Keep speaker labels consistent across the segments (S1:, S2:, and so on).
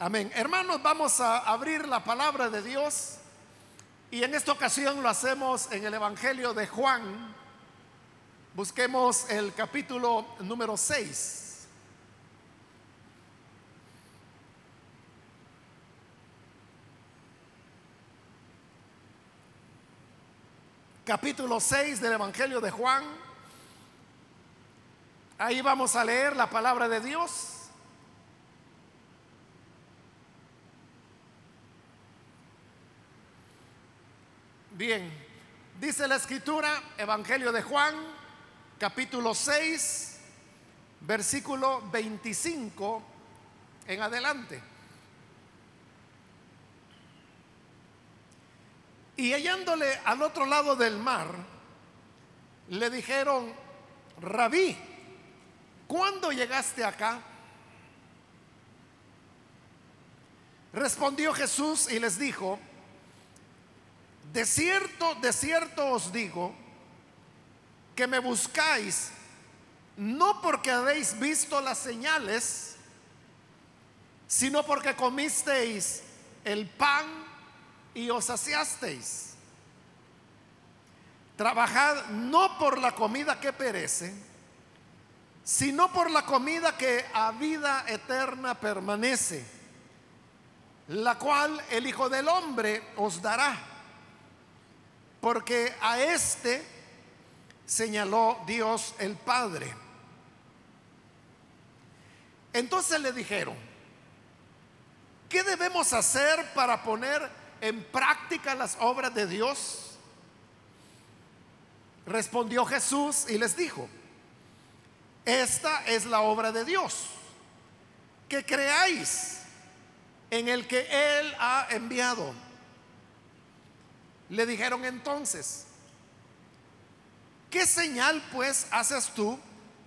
S1: Amén. Hermanos, vamos a abrir la palabra de Dios y en esta ocasión lo hacemos en el Evangelio de Juan. Busquemos el capítulo número 6. Capítulo 6 del Evangelio de Juan. Ahí vamos a leer la palabra de Dios. Bien, dice la escritura, Evangelio de Juan, capítulo 6, versículo 25 en adelante. Y hallándole al otro lado del mar, le dijeron, rabí, ¿cuándo llegaste acá? Respondió Jesús y les dijo, de cierto, de cierto os digo que me buscáis no porque habéis visto las señales, sino porque comisteis el pan y os saciasteis. Trabajad no por la comida que perece, sino por la comida que a vida eterna permanece, la cual el Hijo del Hombre os dará porque a este señaló Dios el Padre. Entonces le dijeron, ¿qué debemos hacer para poner en práctica las obras de Dios? Respondió Jesús y les dijo, esta es la obra de Dios, que creáis en el que Él ha enviado. Le dijeron entonces, ¿qué señal pues haces tú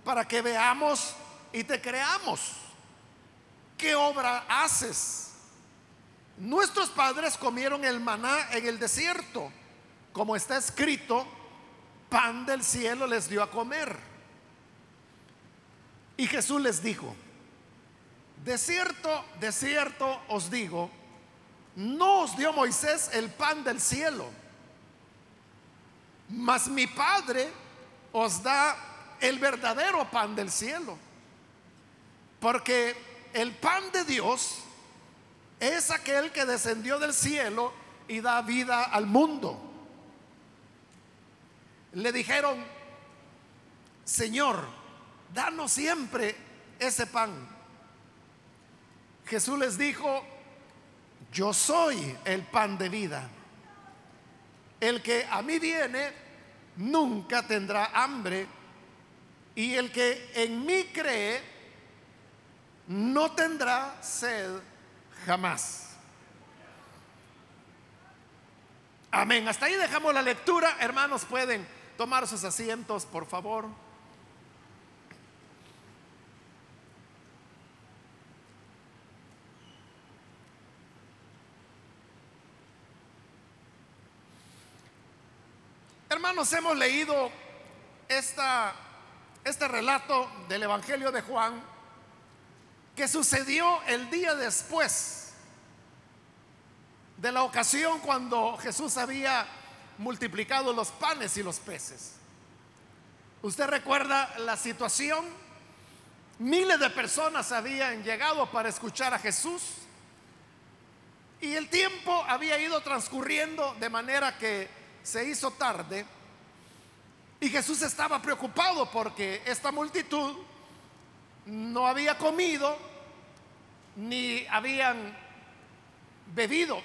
S1: para que veamos y te creamos? ¿Qué obra haces? Nuestros padres comieron el maná en el desierto, como está escrito, pan del cielo les dio a comer. Y Jesús les dijo, de cierto, de cierto os digo, no os dio Moisés el pan del cielo, mas mi Padre os da el verdadero pan del cielo. Porque el pan de Dios es aquel que descendió del cielo y da vida al mundo. Le dijeron, Señor, danos siempre ese pan. Jesús les dijo, yo soy el pan de vida. El que a mí viene nunca tendrá hambre y el que en mí cree no tendrá sed jamás. Amén. Hasta ahí dejamos la lectura. Hermanos, pueden tomar sus asientos, por favor. Hermanos, hemos leído esta, este relato del Evangelio de Juan que sucedió el día después de la ocasión cuando Jesús había multiplicado los panes y los peces. ¿Usted recuerda la situación? Miles de personas habían llegado para escuchar a Jesús y el tiempo había ido transcurriendo de manera que se hizo tarde y Jesús estaba preocupado porque esta multitud no había comido ni habían bebido.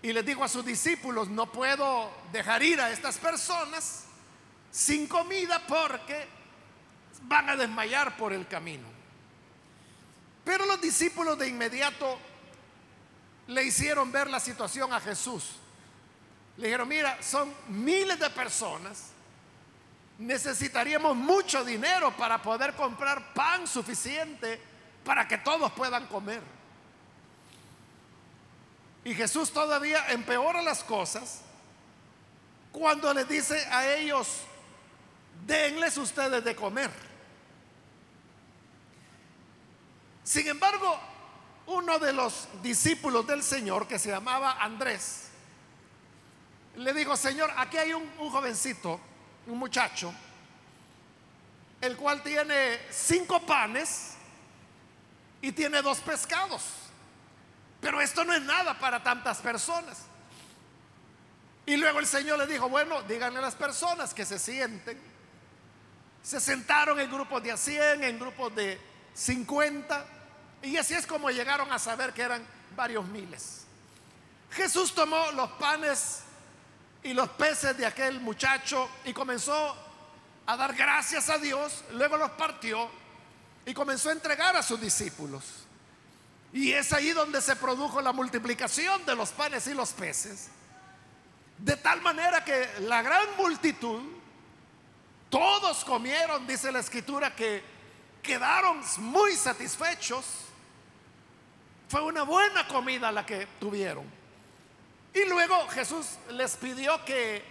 S1: Y les dijo a sus discípulos, no puedo dejar ir a estas personas sin comida porque van a desmayar por el camino. Pero los discípulos de inmediato le hicieron ver la situación a Jesús. Le dijeron, mira, son miles de personas. Necesitaríamos mucho dinero para poder comprar pan suficiente para que todos puedan comer. Y Jesús todavía empeora las cosas cuando les dice a ellos, denles ustedes de comer. Sin embargo, uno de los discípulos del Señor que se llamaba Andrés, le dijo, Señor, aquí hay un, un jovencito, un muchacho, el cual tiene cinco panes y tiene dos pescados. Pero esto no es nada para tantas personas. Y luego el Señor le dijo, bueno, díganle a las personas que se sienten. Se sentaron en grupos de a 100, en grupos de 50. Y así es como llegaron a saber que eran varios miles. Jesús tomó los panes y los peces de aquel muchacho y comenzó a dar gracias a Dios, luego los partió y comenzó a entregar a sus discípulos. Y es ahí donde se produjo la multiplicación de los panes y los peces. De tal manera que la gran multitud, todos comieron, dice la escritura, que quedaron muy satisfechos. Fue una buena comida la que tuvieron. Y luego Jesús les pidió que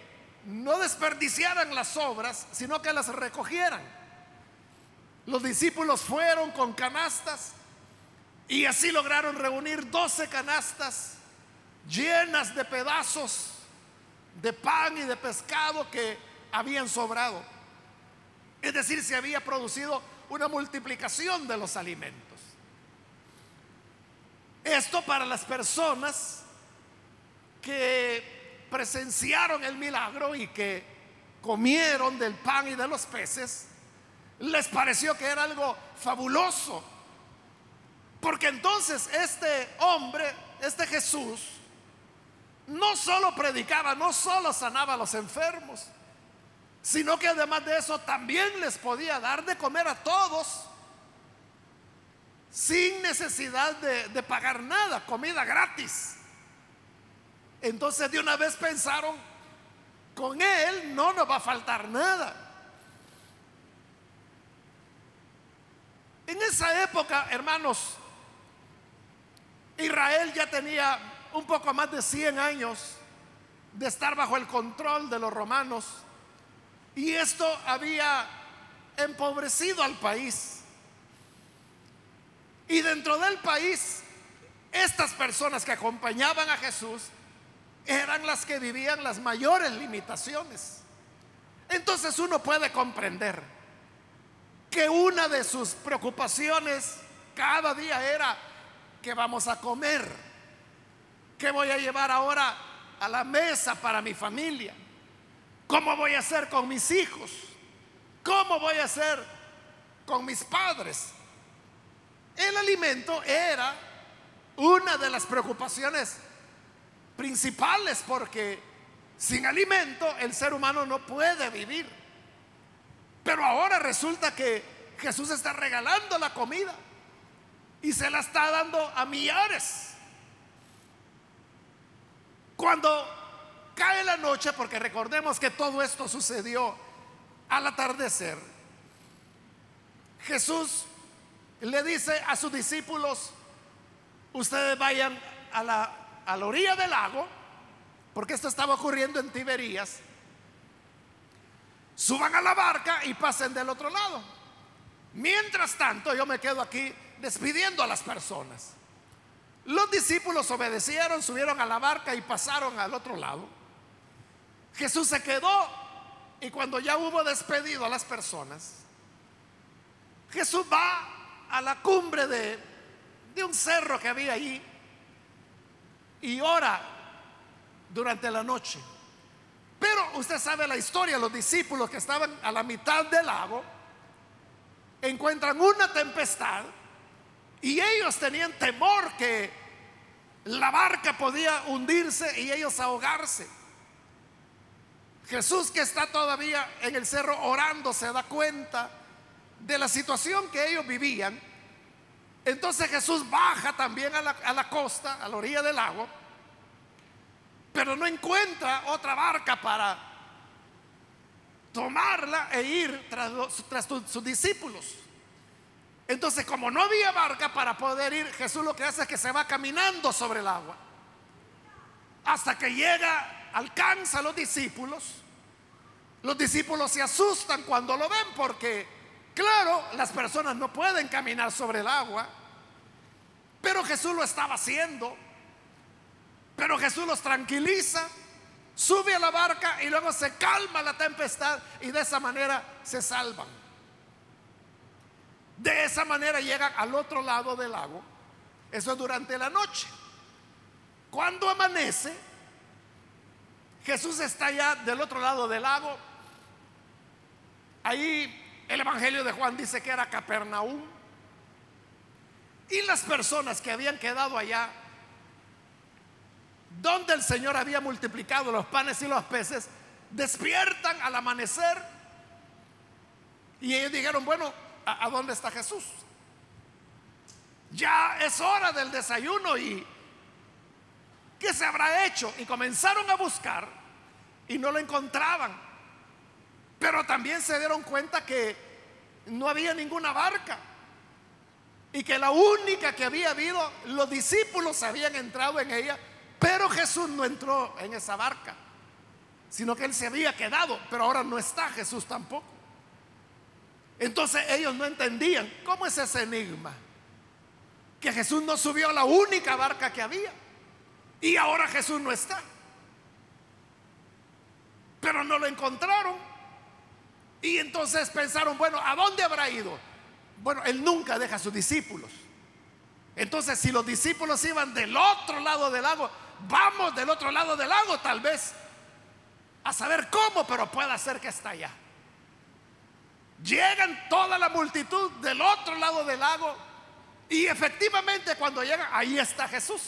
S1: no desperdiciaran las obras, sino que las recogieran. Los discípulos fueron con canastas y así lograron reunir 12 canastas llenas de pedazos de pan y de pescado que habían sobrado. Es decir, se había producido una multiplicación de los alimentos. Esto para las personas que presenciaron el milagro y que comieron del pan y de los peces, les pareció que era algo fabuloso. Porque entonces este hombre, este Jesús, no solo predicaba, no solo sanaba a los enfermos, sino que además de eso también les podía dar de comer a todos sin necesidad de, de pagar nada, comida gratis. Entonces de una vez pensaron, con Él no nos va a faltar nada. En esa época, hermanos, Israel ya tenía un poco más de 100 años de estar bajo el control de los romanos y esto había empobrecido al país. Y dentro del país, estas personas que acompañaban a Jesús eran las que vivían las mayores limitaciones. Entonces uno puede comprender que una de sus preocupaciones cada día era que vamos a comer, que voy a llevar ahora a la mesa para mi familia, cómo voy a hacer con mis hijos, cómo voy a hacer con mis padres. El alimento era una de las preocupaciones principales porque sin alimento el ser humano no puede vivir. Pero ahora resulta que Jesús está regalando la comida y se la está dando a millares. Cuando cae la noche, porque recordemos que todo esto sucedió al atardecer, Jesús le dice a sus discípulos, ustedes vayan a la a la orilla del lago, porque esto estaba ocurriendo en Tiberías, suban a la barca y pasen del otro lado. Mientras tanto, yo me quedo aquí despidiendo a las personas. Los discípulos obedecieron, subieron a la barca y pasaron al otro lado. Jesús se quedó y cuando ya hubo despedido a las personas, Jesús va a la cumbre de, de un cerro que había allí y ora durante la noche. Pero usted sabe la historia, los discípulos que estaban a la mitad del lago encuentran una tempestad y ellos tenían temor que la barca podía hundirse y ellos ahogarse. Jesús que está todavía en el cerro orando se da cuenta de la situación que ellos vivían entonces Jesús baja también a la, costa, a la orilla del lago, pero no encuentra otra barca para tomarla e ir tras, tras sus discípulos. Entonces, como no había barca para poder ir, Jesús lo que hace es que se va caminando sobre el agua. Hasta que llega, alcanza a los discípulos. Los discípulos se asustan cuando lo ven porque Claro, las personas no pueden caminar sobre el agua. Pero Jesús lo estaba haciendo. Pero Jesús los tranquiliza, sube a la barca y luego se calma la tempestad y de esa manera se salvan. De esa manera llegan al otro lado del lago. Eso es durante la noche. Cuando amanece, Jesús está ya del otro lado del lago. Ahí el Evangelio de Juan dice que era Capernaum. Y las personas que habían quedado allá, donde el Señor había multiplicado los panes y los peces, despiertan al amanecer. Y ellos dijeron, bueno, ¿a, dónde está Jesús? Ya es hora del desayuno y ¿qué se habrá hecho? Y comenzaron a buscar y no lo encontraban. Pero también se dieron cuenta que no había ninguna barca y que la única que había habido, los discípulos habían entrado en ella, pero Jesús no entró en esa barca, sino que él se había quedado, pero ahora no está Jesús tampoco. Entonces ellos no entendían cómo es ese enigma, que Jesús no subió a la única barca que había y ahora Jesús no está. Pero no lo encontraron. Y entonces pensaron, bueno, ¿a dónde habrá ido? Bueno, él nunca deja a sus discípulos. Entonces, si los discípulos iban del otro lado del lago, vamos del otro lado del lago tal vez. A saber cómo, pero puede ser que está allá. Llegan toda la multitud del otro lado del lago y efectivamente cuando llegan, ahí está Jesús.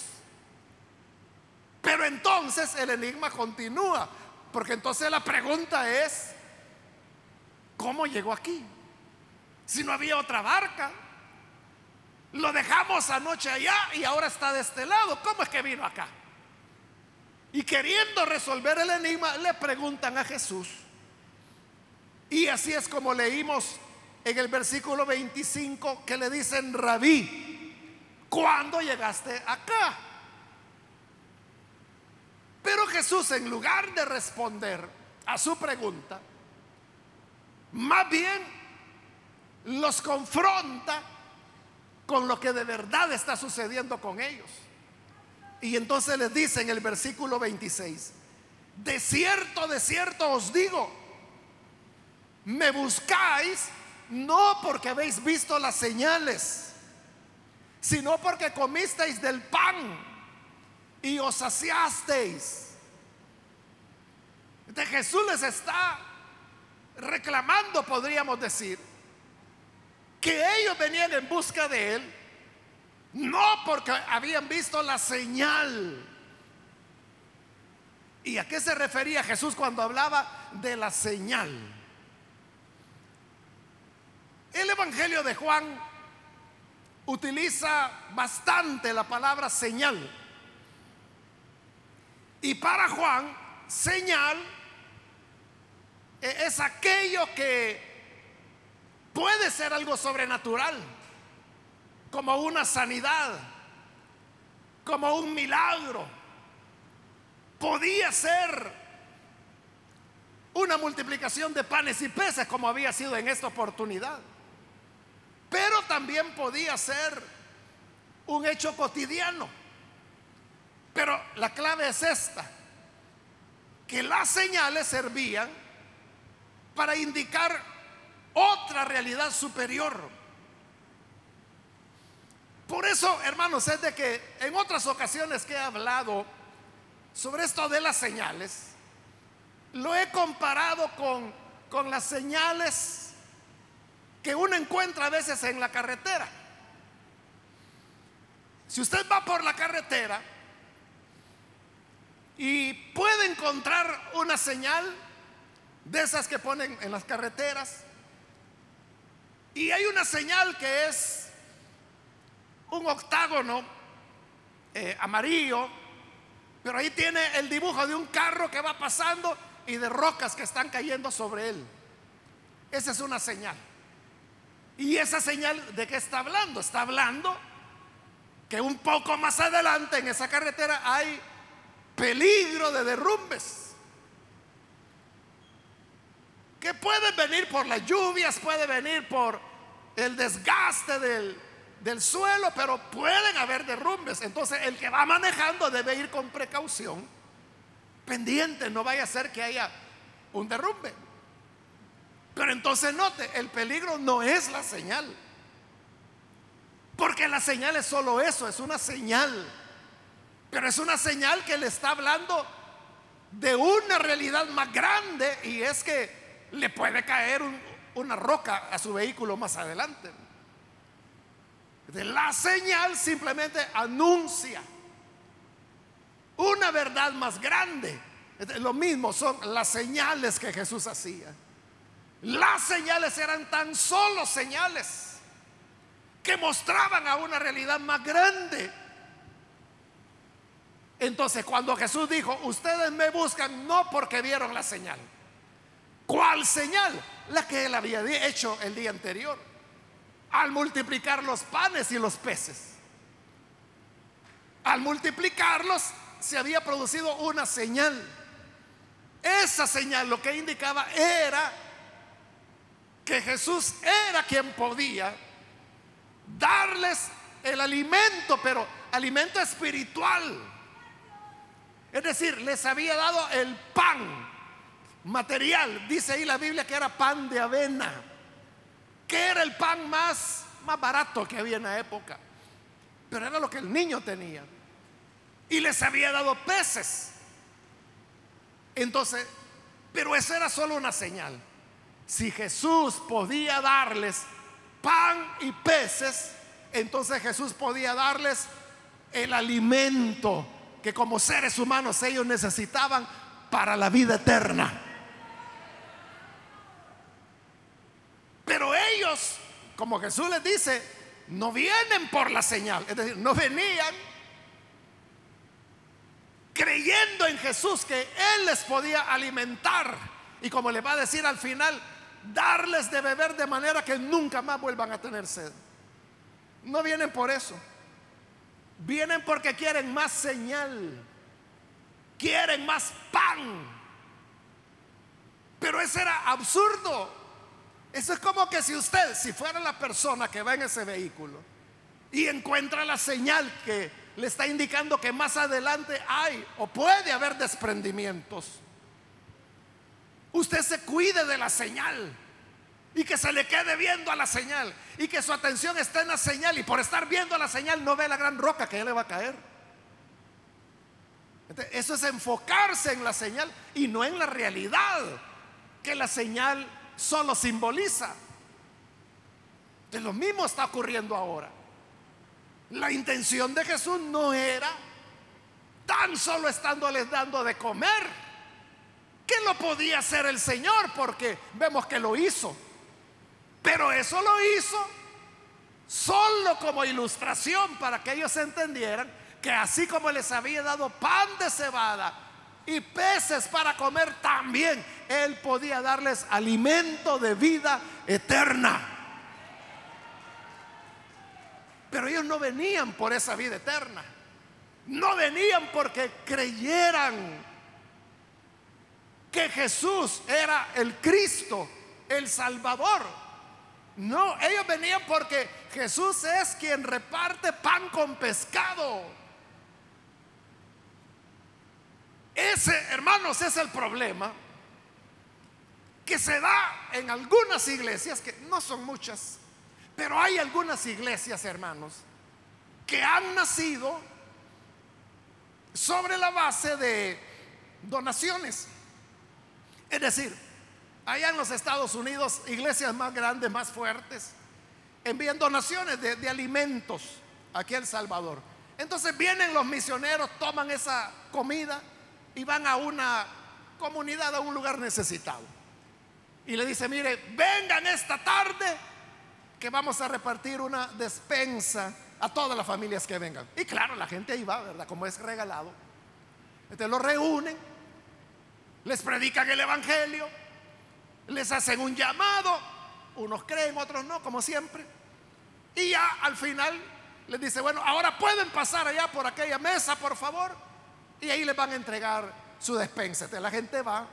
S1: Pero entonces el enigma continúa, porque entonces la pregunta es, ¿Cómo llegó aquí? Si no había otra barca. Lo dejamos anoche allá y ahora está de este lado. ¿Cómo es que vino acá? Y queriendo resolver el enigma, le preguntan a Jesús. Y así es como leímos en el versículo 25 que le dicen, rabí, ¿cuándo llegaste acá? Pero Jesús, en lugar de responder a su pregunta, más bien los confronta con lo que de verdad está sucediendo con ellos. Y entonces les dice en el versículo 26, de cierto, de cierto os digo, me buscáis no porque habéis visto las señales, sino porque comisteis del pan y os saciasteis. Jesús les está reclamando, podríamos decir, que ellos venían en busca de él, no porque habían visto la señal. ¿Y a qué se refería Jesús cuando hablaba de la señal? El Evangelio de Juan utiliza bastante la palabra señal. Y para Juan, señal es aquello que puede ser algo sobrenatural, como una sanidad, como un milagro. Podía ser una multiplicación de panes y peces como había sido en esta oportunidad. Pero también podía ser un hecho cotidiano. Pero la clave es esta, que las señales servían para indicar otra realidad superior. Por eso, hermanos, es de que en otras ocasiones que he hablado sobre esto de las señales, lo he comparado con, con las señales que uno encuentra a veces en la carretera. Si usted va por la carretera y puede encontrar una señal, de esas que ponen en las carreteras. Y hay una señal que es un octágono eh, amarillo, pero ahí tiene el dibujo de un carro que va pasando y de rocas que están cayendo sobre él. Esa es una señal. ¿Y esa señal de qué está hablando? Está hablando que un poco más adelante en esa carretera hay peligro de derrumbes que puede venir por las lluvias, puede venir por el desgaste del, del suelo, pero pueden haber derrumbes. Entonces el que va manejando debe ir con precaución, pendiente, no vaya a ser que haya un derrumbe. Pero entonces note, el peligro no es la señal. Porque la señal es solo eso, es una señal. Pero es una señal que le está hablando de una realidad más grande y es que le puede caer una roca a su vehículo más adelante. De la señal simplemente anuncia una verdad más grande. Lo mismo son las señales que Jesús hacía. Las señales eran tan solo señales que mostraban a una realidad más grande. Entonces cuando Jesús dijo, ustedes me buscan no porque vieron la señal. ¿Cuál señal? La que él había hecho el día anterior, al multiplicar los panes y los peces. Al multiplicarlos se había producido una señal. Esa señal lo que indicaba era que Jesús era quien podía darles el alimento, pero alimento espiritual. Es decir, les había dado el pan material. Dice ahí la Biblia que era pan de avena, que era el pan más, más barato que había en la época. Pero era lo que el niño tenía. Y les había dado peces. Entonces, pero esa era solo una señal. Si Jesús podía darles pan y peces, entonces Jesús podía darles el alimento que como seres humanos ellos necesitaban para la vida eterna. Pero como Jesús les dice, no vienen por la señal, es decir, no venían creyendo en Jesús que Él les podía alimentar. Y como le va a decir al final, darles de beber de manera que nunca más vuelvan a tener sed. No vienen por eso. Vienen porque quieren más señal. Quieren más pan. Pero eso era absurdo. Eso es como que si usted, si fuera la persona que va en ese vehículo y encuentra la señal que le está indicando que más adelante hay o puede haber desprendimientos usted se cuide de la señal y que se le quede viendo a la señal y que su atención esté en la señal y por estar viendo a la señal no ve la gran roca que ya le va a caer. Eso es enfocarse en la señal y no en la realidad que la señal solo simboliza. De lo mismo está ocurriendo ahora. La intención de Jesús no era tan solo estándoles dando de comer que lo podía hacer el Señor porque vemos que lo hizo. Pero eso lo hizo solo como ilustración para que ellos entendieran que así como les había dado pan de cebada y peces para comer, también Él podía darles alimento de vida eterna. Pero ellos no venían por esa vida eterna. No venían porque creyeran que Jesús era el Cristo, el Salvador. No, ellos venían porque Jesús es quien reparte pan con pescado. Ese, hermanos, es el problema que se da en algunas iglesias, que no son muchas, pero hay algunas iglesias, hermanos, que han nacido sobre la base de donaciones. Es decir, allá en los Estados Unidos, iglesias más grandes, más fuertes, envían donaciones de, alimentos aquí a El Salvador. Entonces vienen los misioneros, toman esa comida y van a una comunidad, a un lugar necesitado. Y le dice, mire, vengan esta tarde que vamos a repartir una despensa a todas las familias que vengan. Y claro, la gente ahí va, ¿verdad? Como es regalado. Entonces lo reúnen les predican el Evangelio, les hacen un llamado, unos creen, otros no, como siempre. Y ya al final les dice, bueno, ahora pueden pasar allá por aquella mesa, por favor. Y ahí les van a entregar su despensa. Entonces la gente va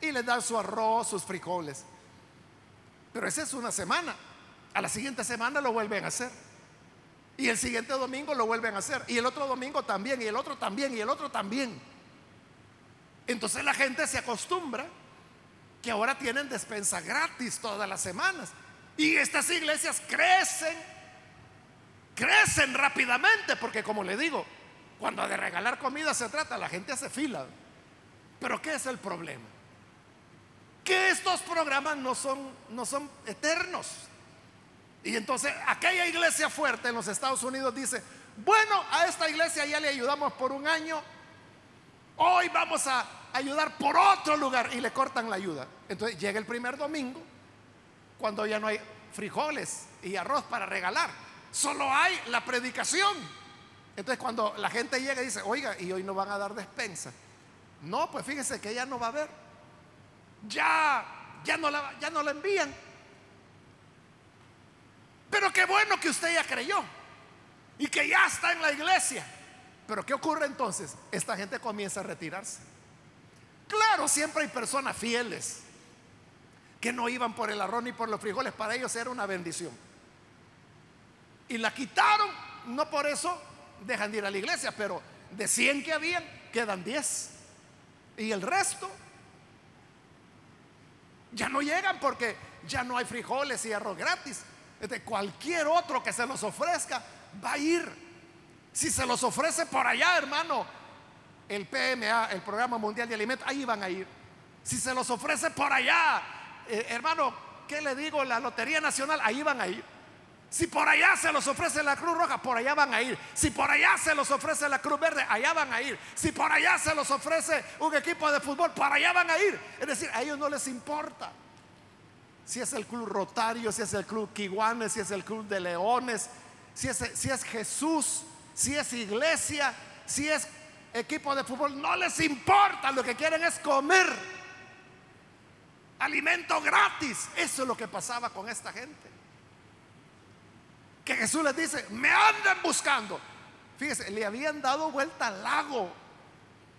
S1: y les dan su arroz, sus frijoles. Pero esa es una semana. A la siguiente semana lo vuelven a hacer. Y el siguiente domingo lo vuelven a hacer. Y el otro domingo también. Y el otro también. Y el otro también. Entonces la gente se acostumbra que ahora tienen despensa gratis todas las semanas. Y estas iglesias crecen, crecen rápidamente, porque como le digo, cuando de regalar comida se trata, la gente hace fila. Pero ¿qué es el problema? Que estos programas no son, no son eternos. Y entonces aquella iglesia fuerte en los Estados Unidos dice, bueno, a esta iglesia ya le ayudamos por un año, hoy vamos a ayudar por otro lugar y le cortan la ayuda. Entonces llega el primer domingo, cuando ya no hay frijoles y arroz para regalar, solo hay la predicación. Entonces cuando la gente llega y dice, oiga, y hoy no van a dar despensa. No, pues fíjese que ya no va a haber. Ya, ya no la, ya no la envían. Pero qué bueno que usted ya creyó y que ya está en la iglesia. Pero ¿qué ocurre entonces? Esta gente comienza a retirarse. Claro, siempre hay personas fieles que no iban por el arroz ni por los frijoles, para ellos era una bendición. Y la quitaron, no por eso dejan de ir a la iglesia, pero de 100 que habían, quedan 10. Y el resto ya no llegan porque ya no hay frijoles y arroz gratis. De cualquier otro que se los ofrezca va a ir. Si se los ofrece por allá, hermano, el PMA, el Programa Mundial de Alimentos, ahí van a ir. Si se los ofrece por allá, eh, hermano, ¿qué le digo? La Lotería Nacional, ahí van a ir. Si por allá se los ofrece la Cruz Roja, por allá van a ir. Si por allá se los ofrece la Cruz Verde, allá van a ir. Si por allá se los ofrece un equipo de fútbol, para allá van a ir. Es decir, a ellos no les importa. Si es el club Rotario, si es el club Kiwanes, si es el club de Leones, si es, si es Jesús, si es iglesia, si es equipo de fútbol, no les importa, lo que quieren es comer alimento gratis. Eso es lo que pasaba con esta gente. Que Jesús les dice, me andan buscando. Fíjese, le habían dado vuelta al lago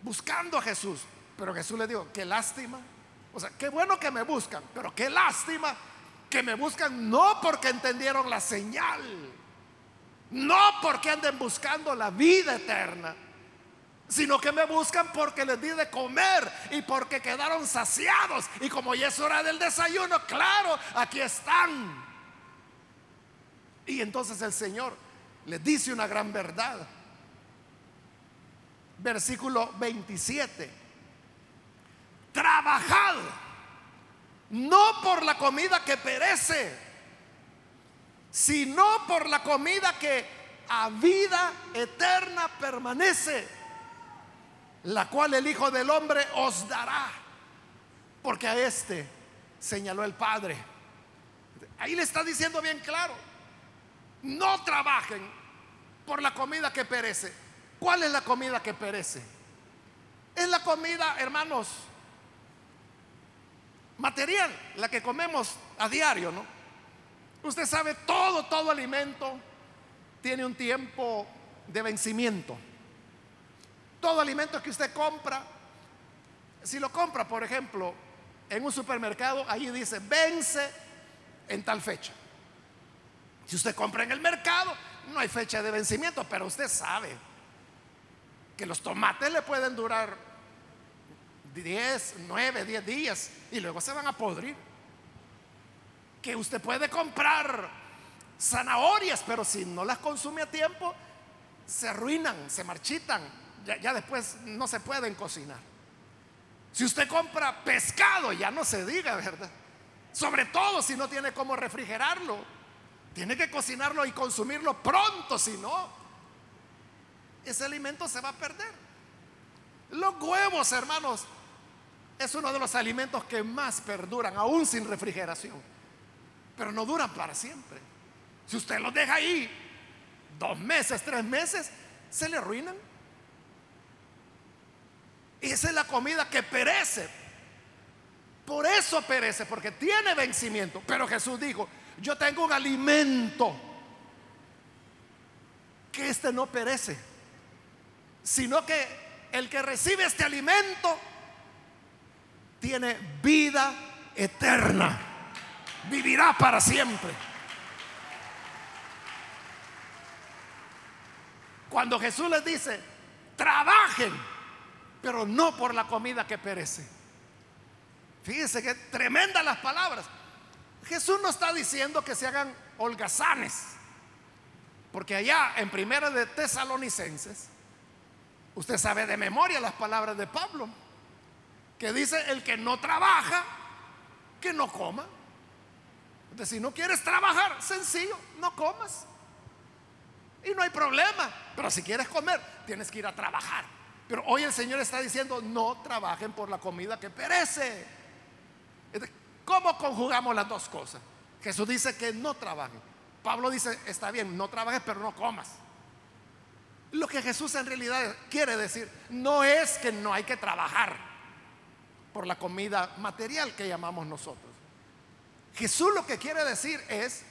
S1: buscando a Jesús. Pero Jesús le dijo, qué lástima. O sea, qué bueno que me buscan, pero qué lástima que me buscan no porque entendieron la señal, no porque anden buscando la vida eterna sino que me buscan porque les di de comer y porque quedaron saciados. Y como ya es hora del desayuno, claro, aquí están. Y entonces el Señor les dice una gran verdad. Versículo 27. Trabajad, no por la comida que perece, sino por la comida que a vida eterna permanece la cual el Hijo del Hombre os dará, porque a este señaló el Padre. Ahí le está diciendo bien claro, no trabajen por la comida que perece. ¿Cuál es la comida que perece? Es la comida, hermanos, material, la que comemos a diario, ¿no? Usted sabe, todo, todo alimento tiene un tiempo de vencimiento. Todo alimento que usted compra, si lo compra, por ejemplo, en un supermercado, ahí dice, vence en tal fecha. Si usted compra en el mercado, no hay fecha de vencimiento, pero usted sabe que los tomates le pueden durar 10, 9, 10 días y luego se van a podrir. Que usted puede comprar zanahorias, pero si no las consume a tiempo, se arruinan, se marchitan, ya, después no se pueden cocinar. Si usted compra pescado, ya no se diga, ¿verdad? Sobre todo si no tiene cómo refrigerarlo. Tiene que cocinarlo y consumirlo pronto, si no, ese alimento se va a perder. Los huevos, hermanos, es uno de los alimentos que más perduran, aún sin refrigeración. Pero no duran para siempre. Si usted los deja ahí dos meses, tres meses, se le arruinan. Esa es la comida que perece. Por eso perece, porque tiene vencimiento. Pero Jesús dijo, yo tengo un alimento que este no perece, sino que el que recibe este alimento tiene vida eterna, vivirá para siempre. Cuando Jesús les dice, trabajen, pero no por la comida que perece. Fíjense que tremendas las palabras. Jesús no está diciendo que se hagan holgazanes, porque allá en Primera de Tesalonicenses, usted sabe de memoria las palabras de Pablo, que dice, el que no trabaja, que no coma. Entonces, si no quieres trabajar, sencillo, no comas. Y no hay problema. Pero si quieres comer, tienes que ir a trabajar. Pero hoy el Señor está diciendo, no trabajen por la comida que perece. ¿Cómo conjugamos las dos cosas? Jesús dice que no trabajen. Pablo dice, está bien, no trabajes, pero no comas. Lo que Jesús en realidad quiere decir no es que no hay que trabajar por la comida material que llamamos nosotros. Jesús lo que quiere decir es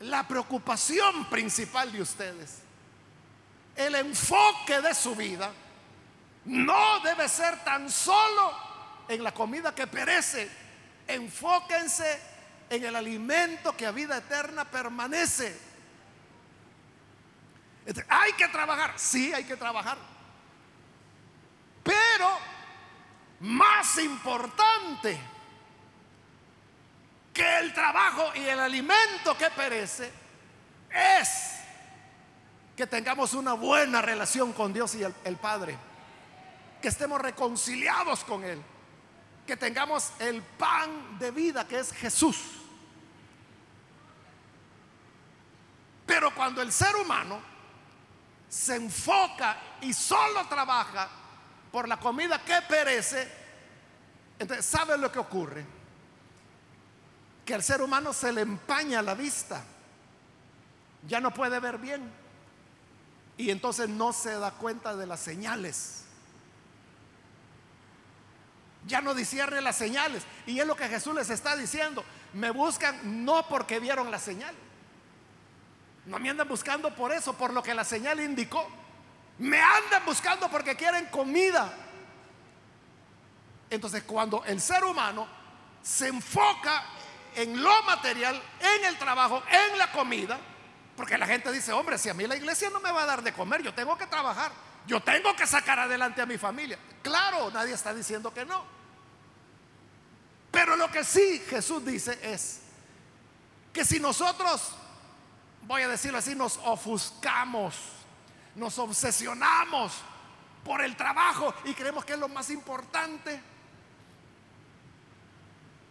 S1: la preocupación principal de ustedes, el enfoque de su vida, no debe ser tan solo en la comida que perece. Enfóquense en el alimento que a vida eterna permanece. Hay que trabajar, sí hay que trabajar. Pero más importante que el trabajo y el alimento que perece es que tengamos una buena relación con Dios y el, Padre, que estemos reconciliados con Él, que tengamos el pan de vida que es Jesús. Pero cuando el ser humano se enfoca y solo trabaja por la comida que perece, entonces, ¿sabe lo que ocurre? que al ser humano se le empaña la vista, ya no puede ver bien y entonces no se da cuenta de las señales. Ya no discierne las señales y es lo que Jesús les está diciendo. Me buscan no porque vieron la señal. No me andan buscando por eso, por lo que la señal indicó. Me andan buscando porque quieren comida. Entonces cuando el ser humano se enfoca en lo material, en el trabajo, en la comida, porque la gente dice, hombre, si a mí la iglesia no me va a dar de comer, yo tengo que trabajar, yo tengo que sacar adelante a mi familia. Claro, nadie está diciendo que no. Pero lo que sí Jesús dice es que si nosotros, voy a decirlo así, nos ofuscamos, nos obsesionamos por el trabajo y creemos que es lo más importante,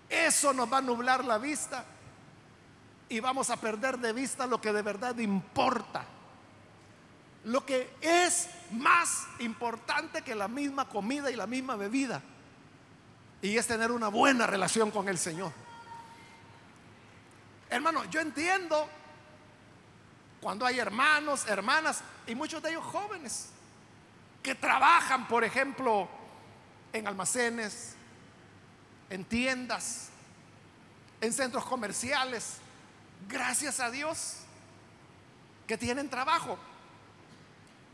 S1: eso nos va a nublar la vista y vamos a perder de vista lo que de verdad importa. Lo que es más importante que la misma comida y la misma bebida. Y es tener una buena relación con el Señor. Hermano, yo entiendo cuando hay hermanos, hermanas y muchos de ellos jóvenes que trabajan, por ejemplo, en almacenes, en tiendas, en centros comerciales. Gracias a Dios que tienen trabajo.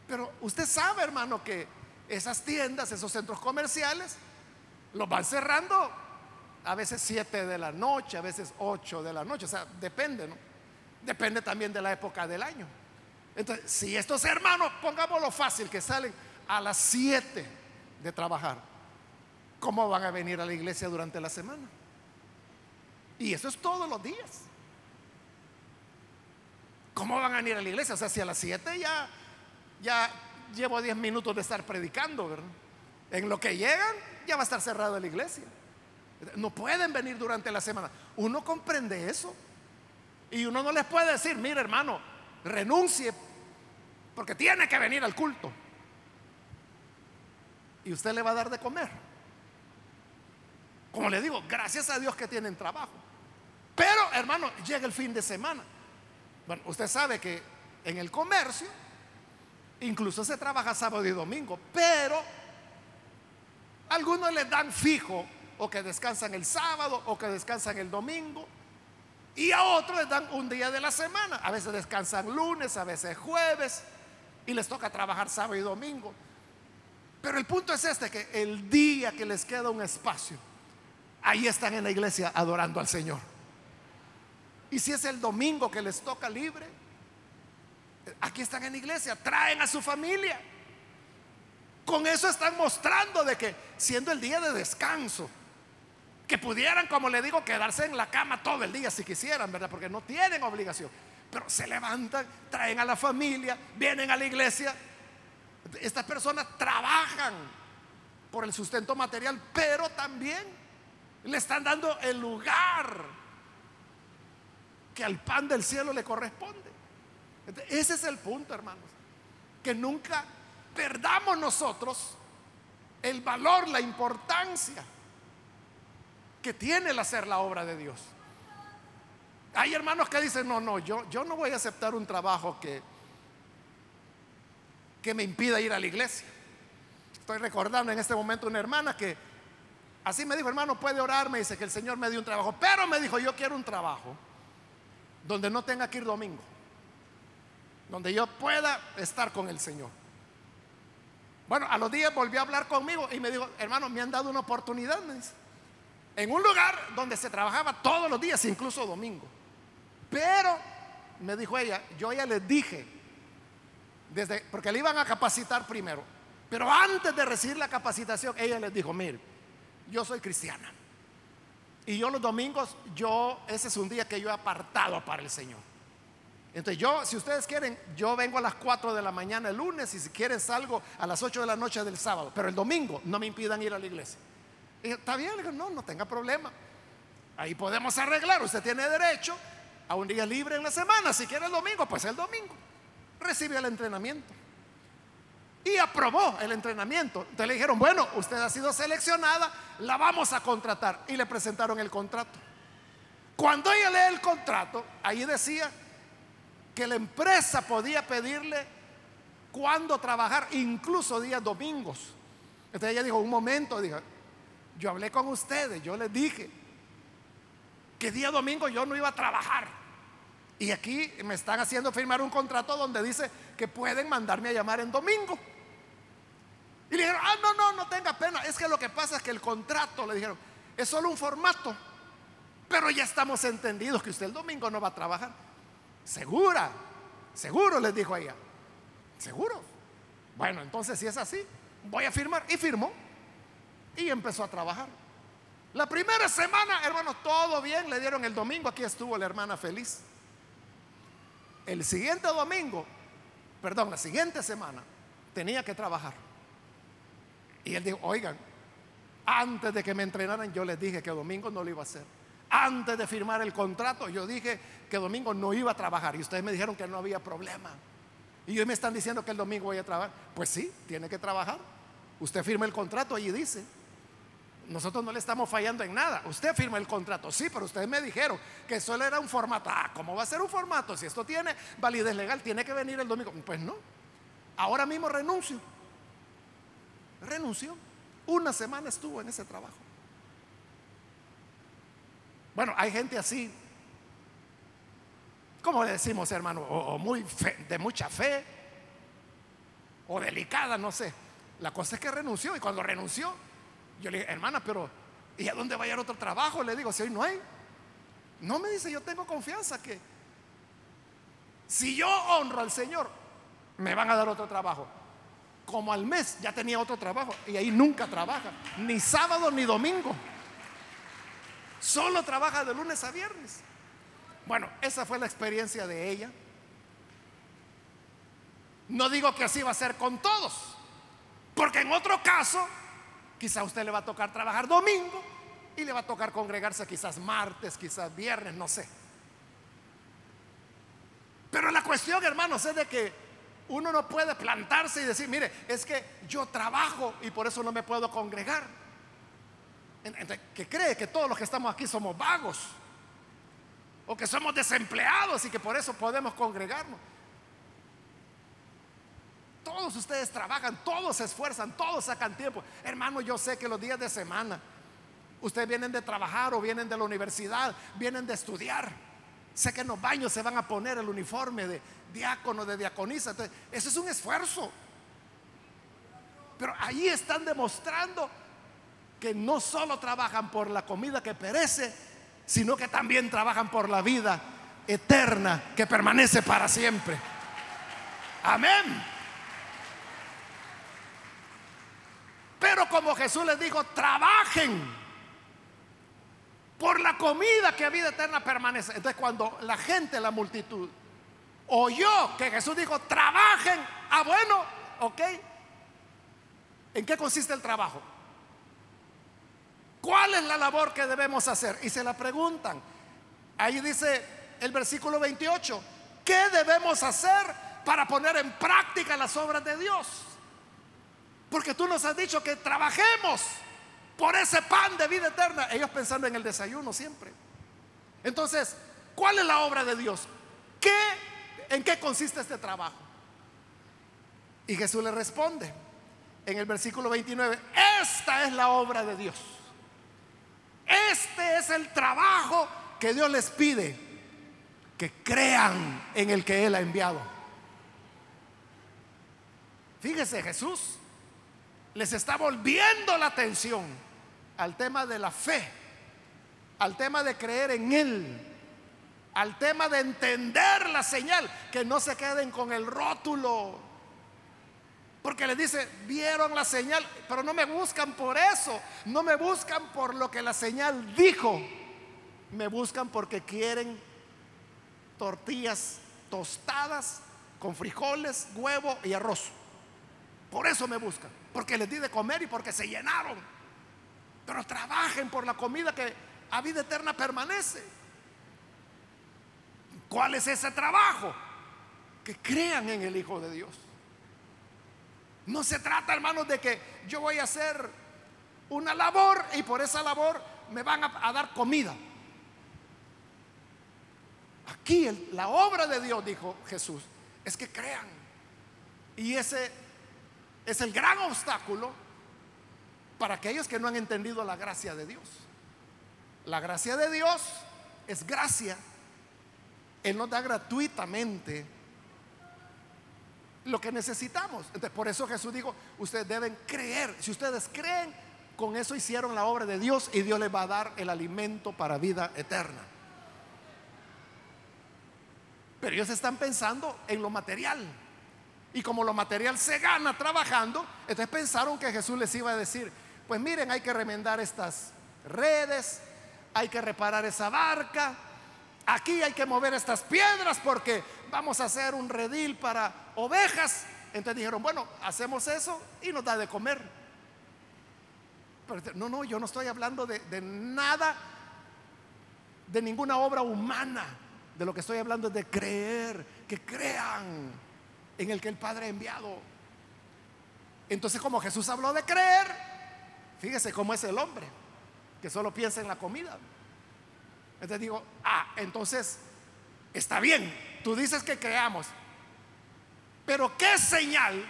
S1: Pero usted sabe, hermano, que esas tiendas, esos centros comerciales, los van cerrando a veces 7 de la noche, a veces 8 de la noche. O sea, depende, ¿no? Depende también de la época del año. Entonces, si estos hermanos, pongámoslo fácil, que salen a las 7 de trabajar, ¿cómo van a venir a la iglesia durante la semana? Y eso es todos los días. ¿Cómo van a venir a la iglesia? O sea, si a las 7 ya, ya llevo 10 minutos de estar predicando, ¿verdad? En lo que llegan ya va a estar cerrada la iglesia. No pueden venir durante la semana. Uno comprende eso. Y uno no les puede decir, mire hermano, renuncie porque tiene que venir al culto. Y usted le va a dar de comer. Como le digo, gracias a Dios que tienen trabajo. Pero, hermano, llega el fin de semana. Bueno, usted sabe que en el comercio incluso se trabaja sábado y domingo, pero algunos les dan fijo o que descansan el sábado o que descansan el domingo. Y a otros les dan un día de la semana. A veces descansan lunes, a veces jueves. Y les toca trabajar sábado y domingo. Pero el punto es este, que el día que les queda un espacio, ahí están en la iglesia adorando al Señor. Y si es el domingo que les toca libre, Aquí están en iglesia, traen a su familia. Con eso están mostrando de que siendo el día de descanso, que pudieran, como le digo, quedarse en la cama todo el día si quisieran, ¿verdad? Porque no tienen obligación. Pero se levantan, traen a la familia, vienen a la iglesia. Estas personas trabajan por el sustento material, pero también le están dando el lugar que al pan del cielo le corresponde. Ese es el punto, hermanos. Que nunca perdamos nosotros el valor, la importancia que tiene el hacer la obra de Dios. Hay hermanos que dicen, no, no, yo, yo no voy a aceptar un trabajo que, que me impida ir a la iglesia. Estoy recordando en este momento una hermana que así me dijo, hermano, puede orar, me dice que el Señor me dio un trabajo, pero me dijo, yo quiero un trabajo donde no tenga que ir domingo, donde yo pueda estar con el Señor. Bueno, a los días volvió a hablar conmigo y me dijo, hermano, me han dado una oportunidad, en un lugar donde se trabajaba todos los días, incluso domingo. Pero, me dijo ella, yo ya les dije, desde, porque le iban a capacitar primero, pero antes de recibir la capacitación, ella les dijo, mire, yo soy cristiana. Y yo los domingos, yo, ese es un día que yo he apartado para el Señor. Entonces yo, si ustedes quieren, yo vengo a las 4 de la mañana el lunes y si quieren salgo a las 8 de la noche del sábado. Pero el domingo no me impidan ir a la iglesia. Y está bien, no, no tenga problema. Ahí podemos arreglar. Usted tiene derecho a un día libre en la semana. Si quiere el domingo, pues el domingo. Recibe el entrenamiento. Y aprobó el entrenamiento. Entonces le dijeron, bueno, usted ha sido seleccionada, la vamos a contratar. Y le presentaron el contrato. Cuando ella lee el contrato, ahí decía que la empresa podía pedirle cuándo trabajar, incluso días domingos. Entonces ella dijo, un momento, dijo, yo hablé con ustedes, yo les dije que día domingo yo no iba a trabajar. Y aquí me están haciendo firmar un contrato donde dice que pueden mandarme a llamar en domingo. Y le dijeron, ah, no, no, no tenga pena. Es que lo que pasa es que el contrato, le dijeron, es solo un formato. Pero ya estamos entendidos que usted el domingo no va a trabajar. Segura, seguro, les dijo ella. Seguro. Bueno, entonces si es así, voy a firmar. Y firmó y empezó a trabajar. La primera semana, hermanos, todo bien, le dieron el domingo, aquí estuvo la hermana feliz. El siguiente domingo, perdón, la siguiente semana, tenía que trabajar. Y él dijo, oigan, antes de que me entrenaran, yo les dije que domingo no lo iba a hacer. Antes de firmar el contrato, yo dije que domingo no iba a trabajar. Y ustedes me dijeron que no había problema. Y hoy me están diciendo que el domingo voy a trabajar. Pues sí, tiene que trabajar. Usted firma el contrato, allí dice. Nosotros no le estamos fallando en nada. Usted firma el contrato, sí, pero ustedes me dijeron que solo era un formato. Ah, ¿cómo va a ser un formato? Si esto tiene validez legal, tiene que venir el domingo. Pues no. Ahora mismo renuncio. Renunció. Una semana estuvo en ese trabajo. Bueno, hay gente así, como decimos, hermano, o, muy de mucha fe, o delicada, no sé. La cosa es que renunció y cuando renunció, yo le dije, hermana, pero ¿y a dónde va a ir otro trabajo? Le digo, si hoy no hay. No me dice, yo tengo confianza que si yo honro al Señor, me van a dar otro trabajo. Como al mes ya tenía otro trabajo y ahí nunca trabaja, ni sábado ni domingo. Solo trabaja de lunes a viernes. Bueno, esa fue la experiencia de ella. No digo que así va a ser con todos, porque en otro caso Quizá a usted le va a tocar trabajar domingo y le va a tocar congregarse quizás martes, quizás viernes, no sé. Pero la cuestión, hermanos, es de que uno no puede plantarse y decir, mire, es que yo trabajo y por eso no me puedo congregar. Que cree que todos los que estamos aquí somos vagos o que somos desempleados y que por eso podemos congregarnos. Todos ustedes trabajan, todos se esfuerzan, todos sacan tiempo. Hermano, yo sé que los días de semana, ustedes vienen de trabajar o vienen de la universidad, vienen de estudiar. Sé que en los baños se van a poner el uniforme de diácono, de diaconisa. eso es un esfuerzo. Pero ahí están demostrando que no solo trabajan por la comida que perece, sino que también trabajan por la vida eterna que permanece para siempre. Amén. Pero como Jesús les dijo, trabajen por la comida que a vida eterna permanece. Entonces cuando la gente, la multitud, oyó que Jesús dijo, trabajen, ah bueno, ok. ¿En qué consiste el trabajo? ¿Cuál es la labor que debemos hacer? Y se la preguntan. Ahí dice el versículo 28, ¿qué debemos hacer para poner en práctica las obras de Dios? Porque tú nos has dicho que trabajemos por ese pan de vida eterna. Ellos pensando en el desayuno siempre. Entonces, ¿cuál es la obra de Dios? ¿Qué, ¿En qué consiste este trabajo? Y Jesús le responde en el versículo 29, esta es la obra de Dios. Este es el trabajo que Dios les pide, que crean en el que Él ha enviado. Fíjese, Jesús les está volviendo la atención al tema de la fe, al tema de creer en Él, al tema de entender la señal, que no se queden con el rótulo. Porque les dice, vieron la señal, pero no me buscan por eso, no me buscan por lo que la señal dijo, me buscan porque quieren tortillas tostadas con frijoles, huevo y arroz. Por eso me buscan, porque les di de comer y porque se llenaron. Pero trabajen por la comida que a vida eterna permanece. ¿Cuál es ese trabajo? Que crean en el Hijo de Dios. No se trata, hermanos, de que yo voy a hacer una labor y por esa labor me van a, dar comida. Aquí la obra de Dios, dijo Jesús, es que crean. Y ese es el gran obstáculo para aquellos que no han entendido la gracia de Dios. La gracia de Dios es gracia. Él nos da gratuitamente lo que necesitamos. Entonces, por eso Jesús dijo, ustedes deben creer. Si ustedes creen, con eso hicieron la obra de Dios y Dios les va a dar el alimento para vida eterna. Pero ellos están pensando en lo material. Y como lo material se gana trabajando, entonces pensaron que Jesús les iba a decir, pues miren, hay que remendar estas redes, hay que reparar esa barca, aquí hay que mover estas piedras porque vamos a hacer un redil para ovejas. Entonces dijeron, bueno, hacemos eso y nos da de comer. Pero, no, no, yo no estoy hablando de, de nada, de ninguna obra humana. De lo que estoy hablando es de creer, que crean en el que el Padre ha enviado. Entonces, como Jesús habló de creer, fíjese cómo es el hombre, que solo piensa en la comida. Entonces digo, ah, entonces está bien, tú dices que creamos, pero ¿qué señal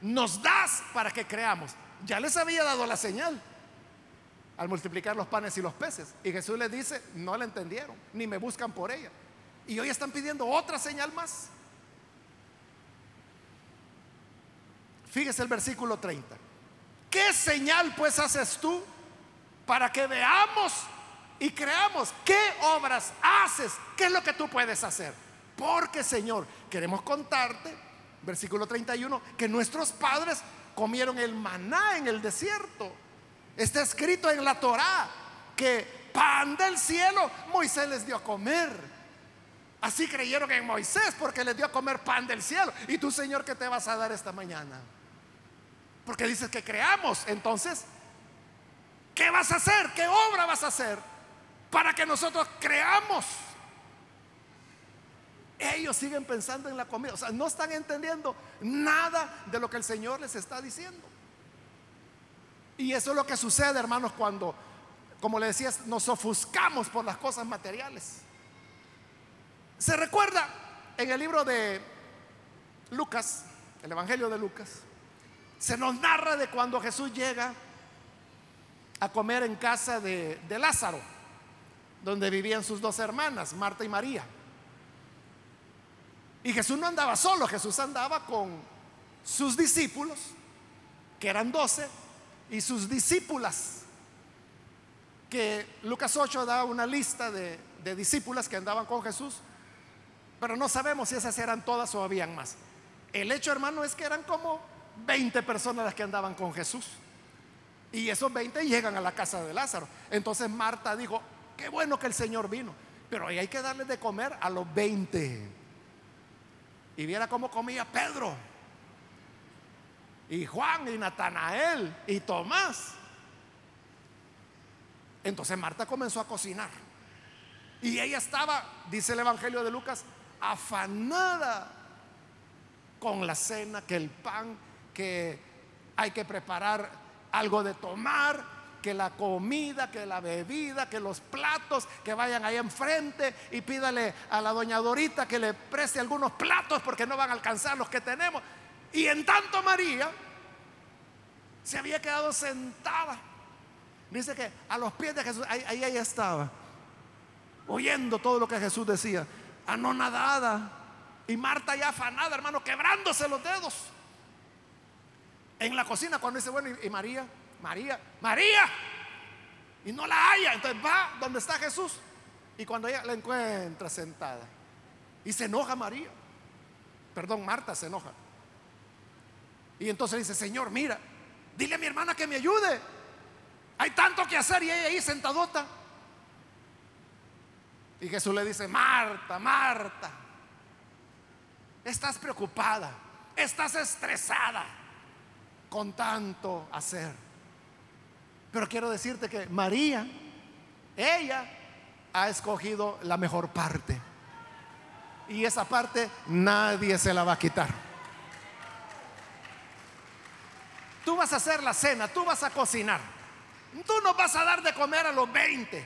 S1: nos das para que creamos? Ya les había dado la señal al multiplicar los panes y los peces. Y Jesús les dice, no la entendieron, ni me buscan por ella. Y hoy están pidiendo otra señal más. Fíjese el versículo 30. ¿Qué señal pues haces tú para que veamos y creamos qué obras haces? ¿Qué es lo que tú puedes hacer? Porque Señor, queremos contarte, versículo 31, que nuestros padres comieron el maná en el desierto. Está escrito en la Torá que pan del cielo Moisés les dio a comer. Así creyeron en Moisés porque les dio a comer pan del cielo. ¿Y tú, Señor, qué te vas a dar esta mañana? Porque dices que creamos. Entonces, ¿qué vas a hacer? ¿Qué obra vas a hacer para que nosotros creamos? Ellos siguen pensando en la comida. O sea, no están entendiendo nada de lo que el Señor les está diciendo. Y eso es lo que sucede, hermanos, cuando, como le decías, nos ofuscamos por las cosas materiales. Se recuerda en el libro de Lucas, el Evangelio de Lucas, se nos narra de cuando Jesús llega a comer en casa de, Lázaro, donde vivían sus dos hermanas, Marta y María. Y Jesús no andaba solo, Jesús andaba con sus discípulos, que eran doce, y sus discípulas, que Lucas 8 da una lista de, discípulas que andaban con Jesús, pero no sabemos si esas eran todas o habían más. el hecho, hermano, es que eran como 20 personas las que andaban con Jesús. Y esos 20 llegan a la casa de Lázaro. Entonces Marta dijo, qué bueno que el Señor vino, pero ahí hay que darle de comer a los 20. Y viera cómo comía Pedro, y Juan, y Natanael, y Tomás. Entonces Marta comenzó a cocinar. Y ella estaba, dice el Evangelio de Lucas, afanada con la cena, que el pan, que hay que preparar algo de tomar, que la comida, que la bebida, que los platos, que vayan ahí enfrente y pídale a la doña Dorita que le preste algunos platos porque no van a alcanzar los que tenemos. Y en tanto María se había quedado sentada. Dice que a los pies de Jesús, ahí, ahí estaba, oyendo todo lo que Jesús decía, anonadada y Marta ya afanada, hermano, quebrándose los dedos. En la cocina cuando dice, bueno, y, María, María, María. Y no la haya. Entonces va donde está Jesús. Y cuando ella la encuentra sentada. Y se enoja María. Perdón, Marta se enoja. Y entonces dice, Señor, mira, dile a mi hermana que me ayude. Hay tanto que hacer y ella ahí sentadota. Y Jesús le dice, Marta, Marta, Estás preocupada, estás estresada con tanto hacer. Pero quiero decirte que María, ella ha escogido la mejor parte. Y esa parte nadie se la va a quitar. Tú vas a hacer la cena, tú vas a cocinar. Tú nos vas a dar de comer a los 20.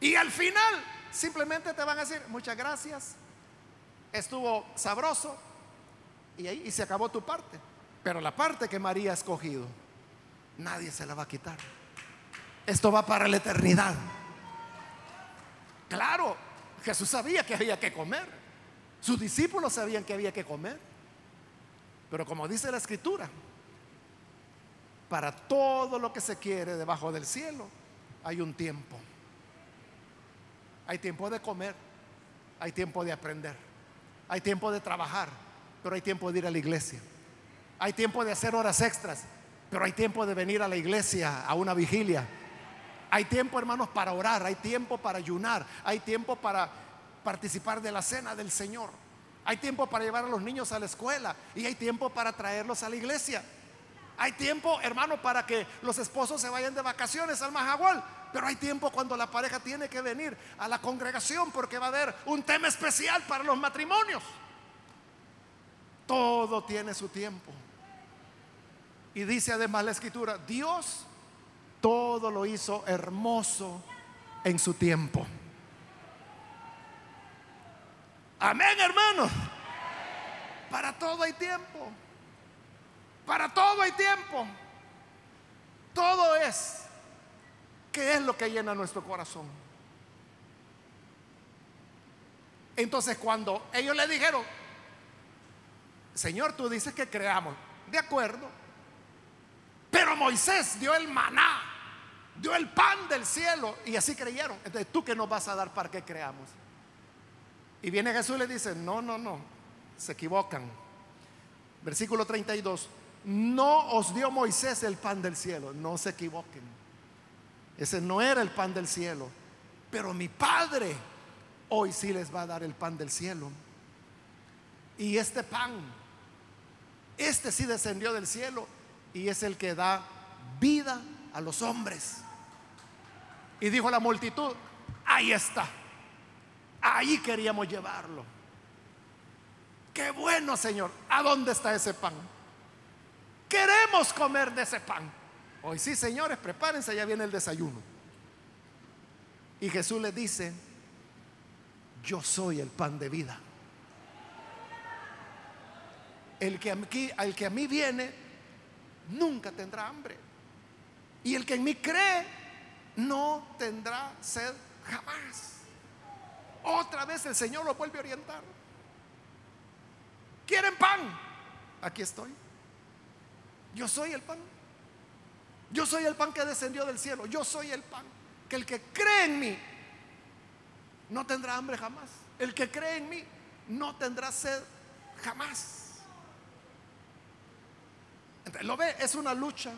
S1: Y al final simplemente te van a decir, muchas gracias, estuvo sabroso y ahí y se acabó tu parte. Pero la parte que María ha escogido, nadie se la va a quitar. Esto va para la eternidad. Claro, Jesús sabía que había que comer. Sus discípulos sabían que había que comer. Pero como dice la escritura, para todo lo que se quiere debajo del cielo hay un tiempo. Hay tiempo de comer, hay tiempo de aprender. Hay tiempo de trabajar, pero hay tiempo de ir a la iglesia. Hay tiempo de hacer horas extras, pero hay tiempo de venir a la iglesia a una vigilia. Hay tiempo, hermanos, para orar, hay tiempo para ayunar, hay tiempo para participar de la cena del Señor. Hay tiempo para llevar a los niños a la escuela y hay tiempo para traerlos a la iglesia. Hay tiempo, hermano, para que los esposos se vayan de vacaciones al Majagual. Pero hay tiempo cuando la pareja tiene que venir a la congregación porque va a haber un tema especial para los matrimonios. Todo tiene su tiempo. Y dice además la escritura, Dios todo lo hizo hermoso en su tiempo. Amén, hermanos. Para todo hay tiempo. Para todo hay tiempo. Todo es ¿Qué es lo que llena nuestro corazón? Entonces cuando ellos le dijeron, Señor, tú dices que creamos, de acuerdo, pero Moisés dio el maná, dio el pan del cielo y así creyeron. Entonces, ¿tú qué nos vas a dar para que creamos? Y viene Jesús y le dice, no, no, no, se equivocan. Versículo 32, no os dio Moisés el pan del cielo, no se equivoquen. Ese no era el pan del cielo. Pero mi Padre hoy sí les va a dar el pan del cielo. Y este pan, este sí descendió del cielo y es el que da vida a los hombres. Y dijo la multitud, ahí está. Ahí queríamos llevarlo. Qué bueno, Señor. ¿A dónde está ese pan? Queremos comer de ese pan. Hoy sí, señores, prepárense, ya viene el desayuno. Y Jesús les dice, yo soy el pan de vida. El que, aquí, el que a mí viene nunca tendrá hambre. Y el que en mí cree no tendrá sed jamás. Otra vez el Señor lo vuelve a orientar. ¿Quieren pan? Aquí estoy. Yo soy el pan. Yo soy el pan que descendió del cielo. Yo soy el pan. Que el que cree en mí no tendrá hambre jamás. El que cree en mí no tendrá sed Jamás. Lo ve, es una lucha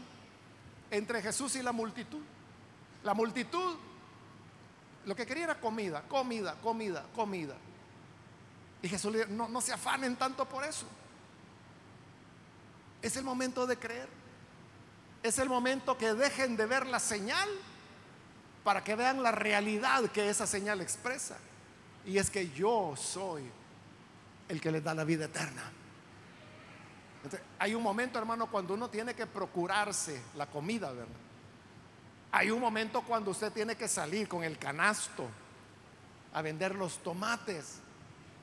S1: entre Jesús y la multitud. La multitud lo que quería era comida, comida, comida, comida. Y Jesús le dijo, no, no se afanen tanto por eso. Es el momento de creer. Es el momento que dejen de ver la señal para que vean la realidad que esa señal expresa. Y es que yo soy el que les da la vida eterna. Hay un momento, hermano, cuando uno tiene que procurarse la comida, ¿verdad? Hay un momento cuando usted tiene que salir con el canasto a vender los tomates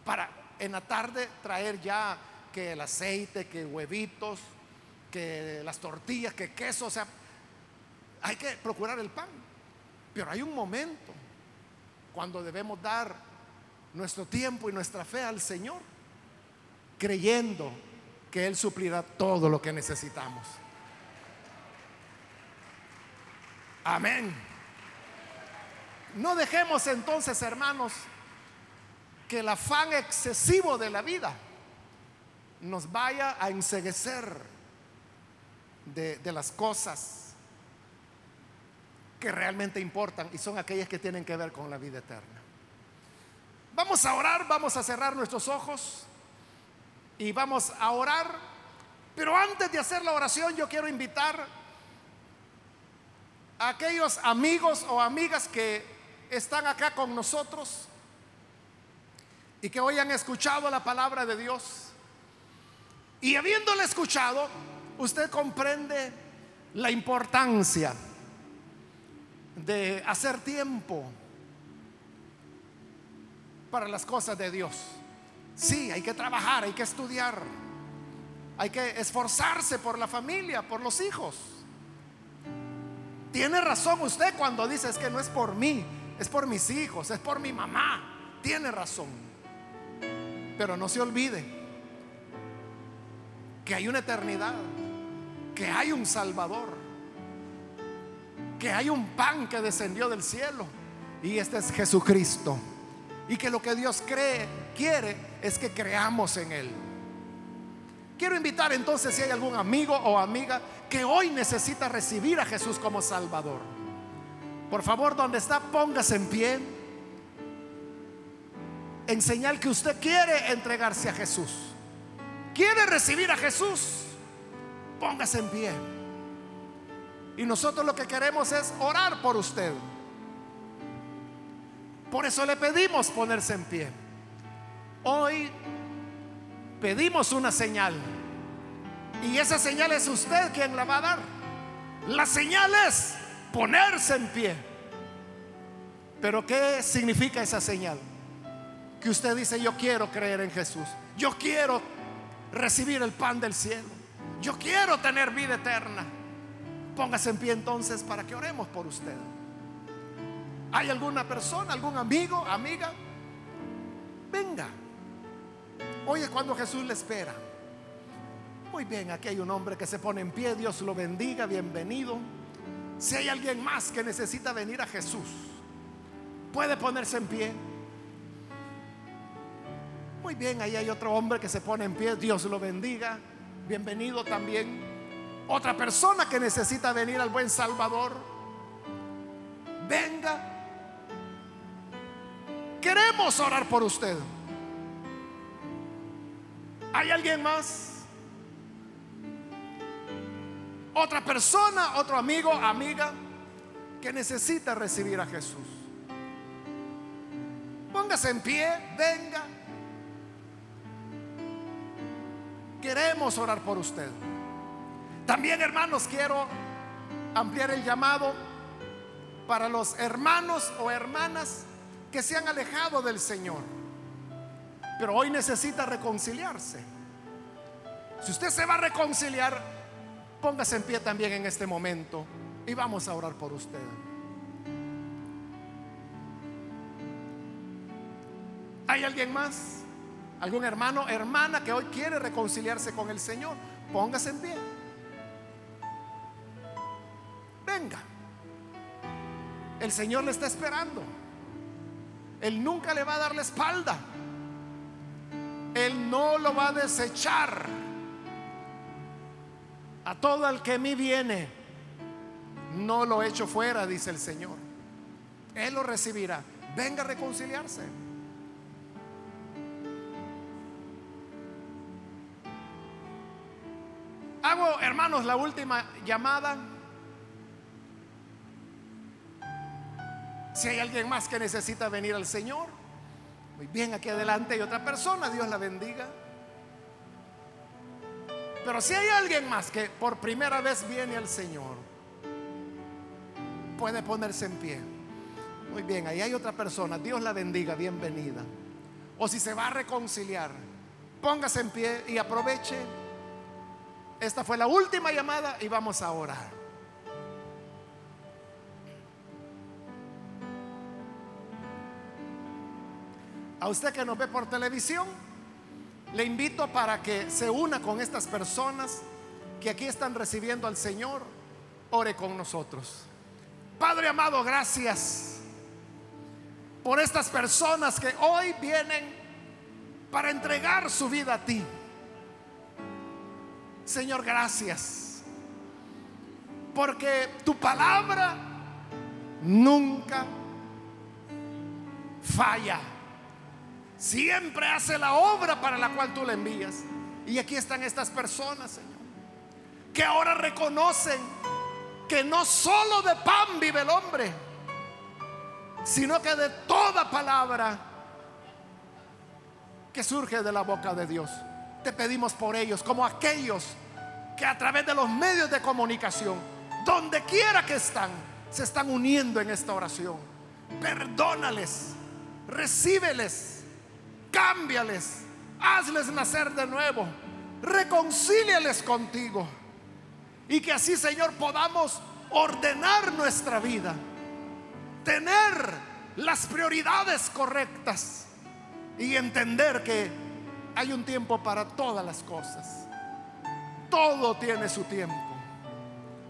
S1: para en la tarde traer ya que el aceite, que huevitos, que las tortillas, que queso, o sea, hay que procurar el pan. Pero hay un momento cuando debemos dar nuestro tiempo y nuestra fe al Señor, creyendo que Él suplirá todo lo que necesitamos. Amén. No dejemos entonces, hermanos, que el afán excesivo de la vida nos vaya a enseguecer de, de las cosas que realmente importan y son aquellas que tienen que ver con la vida eterna. Vamos a orar, vamos a cerrar nuestros ojos y vamos a orar. Pero antes de hacer la oración yo quiero invitar a aquellos amigos o amigas que están acá con nosotros y que hoy han escuchado la palabra de Dios. Y habiéndole escuchado, usted comprende la importancia de hacer tiempo para las cosas de Dios. Sí, hay que trabajar, hay que estudiar, hay que esforzarse por la familia, por los hijos. Tiene razón usted cuando dice es que no es por mí, es por mis hijos, es por mi mamá. Tiene razón. Pero no se olvide que hay una eternidad, que hay un Salvador que hay un pan que descendió del cielo y este es Jesucristo. Y que lo que Dios cree, quiere es que creamos en Él. Quiero invitar entonces si hay algún amigo o amiga que hoy necesita recibir a Jesús como Salvador. Por favor, donde está, póngase en pie. En señal que usted quiere entregarse a Jesús. Quiere recibir a Jesús. Póngase en pie. Y nosotros lo que queremos es orar por usted. Por eso le pedimos ponerse en pie. Hoy pedimos una señal. Y esa señal es usted quien la va a dar. La señal es ponerse en pie. Pero ¿qué significa esa señal? Que usted dice, yo quiero creer en Jesús. Yo quiero recibir el pan del cielo. Yo quiero tener vida eterna. Póngase en pie entonces para que oremos por usted. ¿Hay alguna persona, algún amigo, amiga? Venga. Hoy es cuando Jesús le espera. Muy bien, aquí hay un hombre que se pone en pie. Dios lo bendiga, bienvenido. Si hay alguien más que necesita venir a Jesús, puede ponerse en pie. Muy bien, ahí hay otro hombre que se pone en pie. Dios lo bendiga. Bienvenido también. Otra persona que necesita venir al buen Salvador, venga. Queremos orar por usted. ¿Hay alguien más? Otra persona, otro amigo, amiga que necesita recibir a Jesús. Póngase en pie, venga. Queremos orar por usted. También, hermanos, quiero ampliar el llamado para los hermanos o hermanas que se han alejado del Señor, pero hoy necesita reconciliarse. Si usted se va a reconciliar, póngase en pie también en este momento y vamos a orar por usted. ¿Hay alguien más? ¿Algún hermano, hermana que hoy quiere reconciliarse con el Señor? Póngase en pie. venga. El Señor le está esperando. Él nunca le va a dar la espalda. Él no lo va a desechar. A todo el que a mí viene, no lo echo fuera, dice el Señor. Él lo recibirá. Venga a reconciliarse. Hago, hermanos, la última llamada. Si hay alguien más que necesita venir al Señor, muy bien, aquí adelante hay otra persona, Dios la bendiga. Pero si hay alguien más que por primera vez viene al Señor, puede ponerse en pie. Muy bien, ahí hay otra persona, Dios la bendiga, bienvenida. O si se va a reconciliar, póngase en pie y aproveche. Esta fue la última llamada y vamos a orar. A usted que nos ve por televisión, le invito para que se una con estas personas que aquí están recibiendo al Señor. Ore con nosotros. Padre amado, gracias por estas personas que hoy vienen para entregar su vida a ti. Señor, gracias. Porque tu palabra nunca falla. Siempre hace la obra para la cual tú le envías. Y aquí están estas personas, Señor, que ahora reconocen que no solo de pan vive el hombre, sino que de toda palabra que surge de la boca de Dios. Te pedimos por ellos, como aquellos que a través de los medios de comunicación, donde quiera que están, se están uniendo en esta oración. Perdónales, recíbeles, cámbiales, hazles nacer de nuevo, reconcíliales contigo. Y que así, Señor, podamos ordenar nuestra vida, tener las prioridades correctas y entender que hay un tiempo para todas las cosas. Todo tiene su tiempo.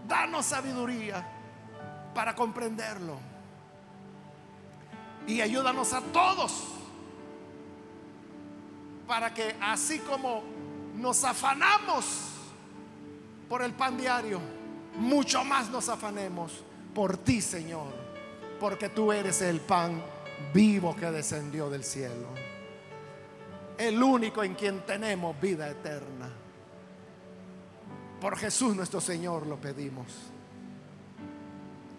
S1: Danos sabiduría para comprenderlo. Y ayúdanos a todos para que así como nos afanamos por el pan diario, mucho más nos afanemos por ti, Señor, porque tú eres el pan vivo que descendió del cielo, el único en quien tenemos vida eterna. Por Jesús nuestro Señor lo pedimos.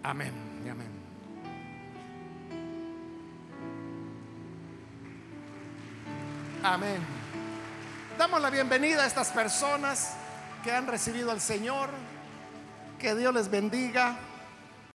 S1: Amén y amén. Amén. Damos la bienvenida a estas personas que han recibido al Señor. Que Dios les bendiga.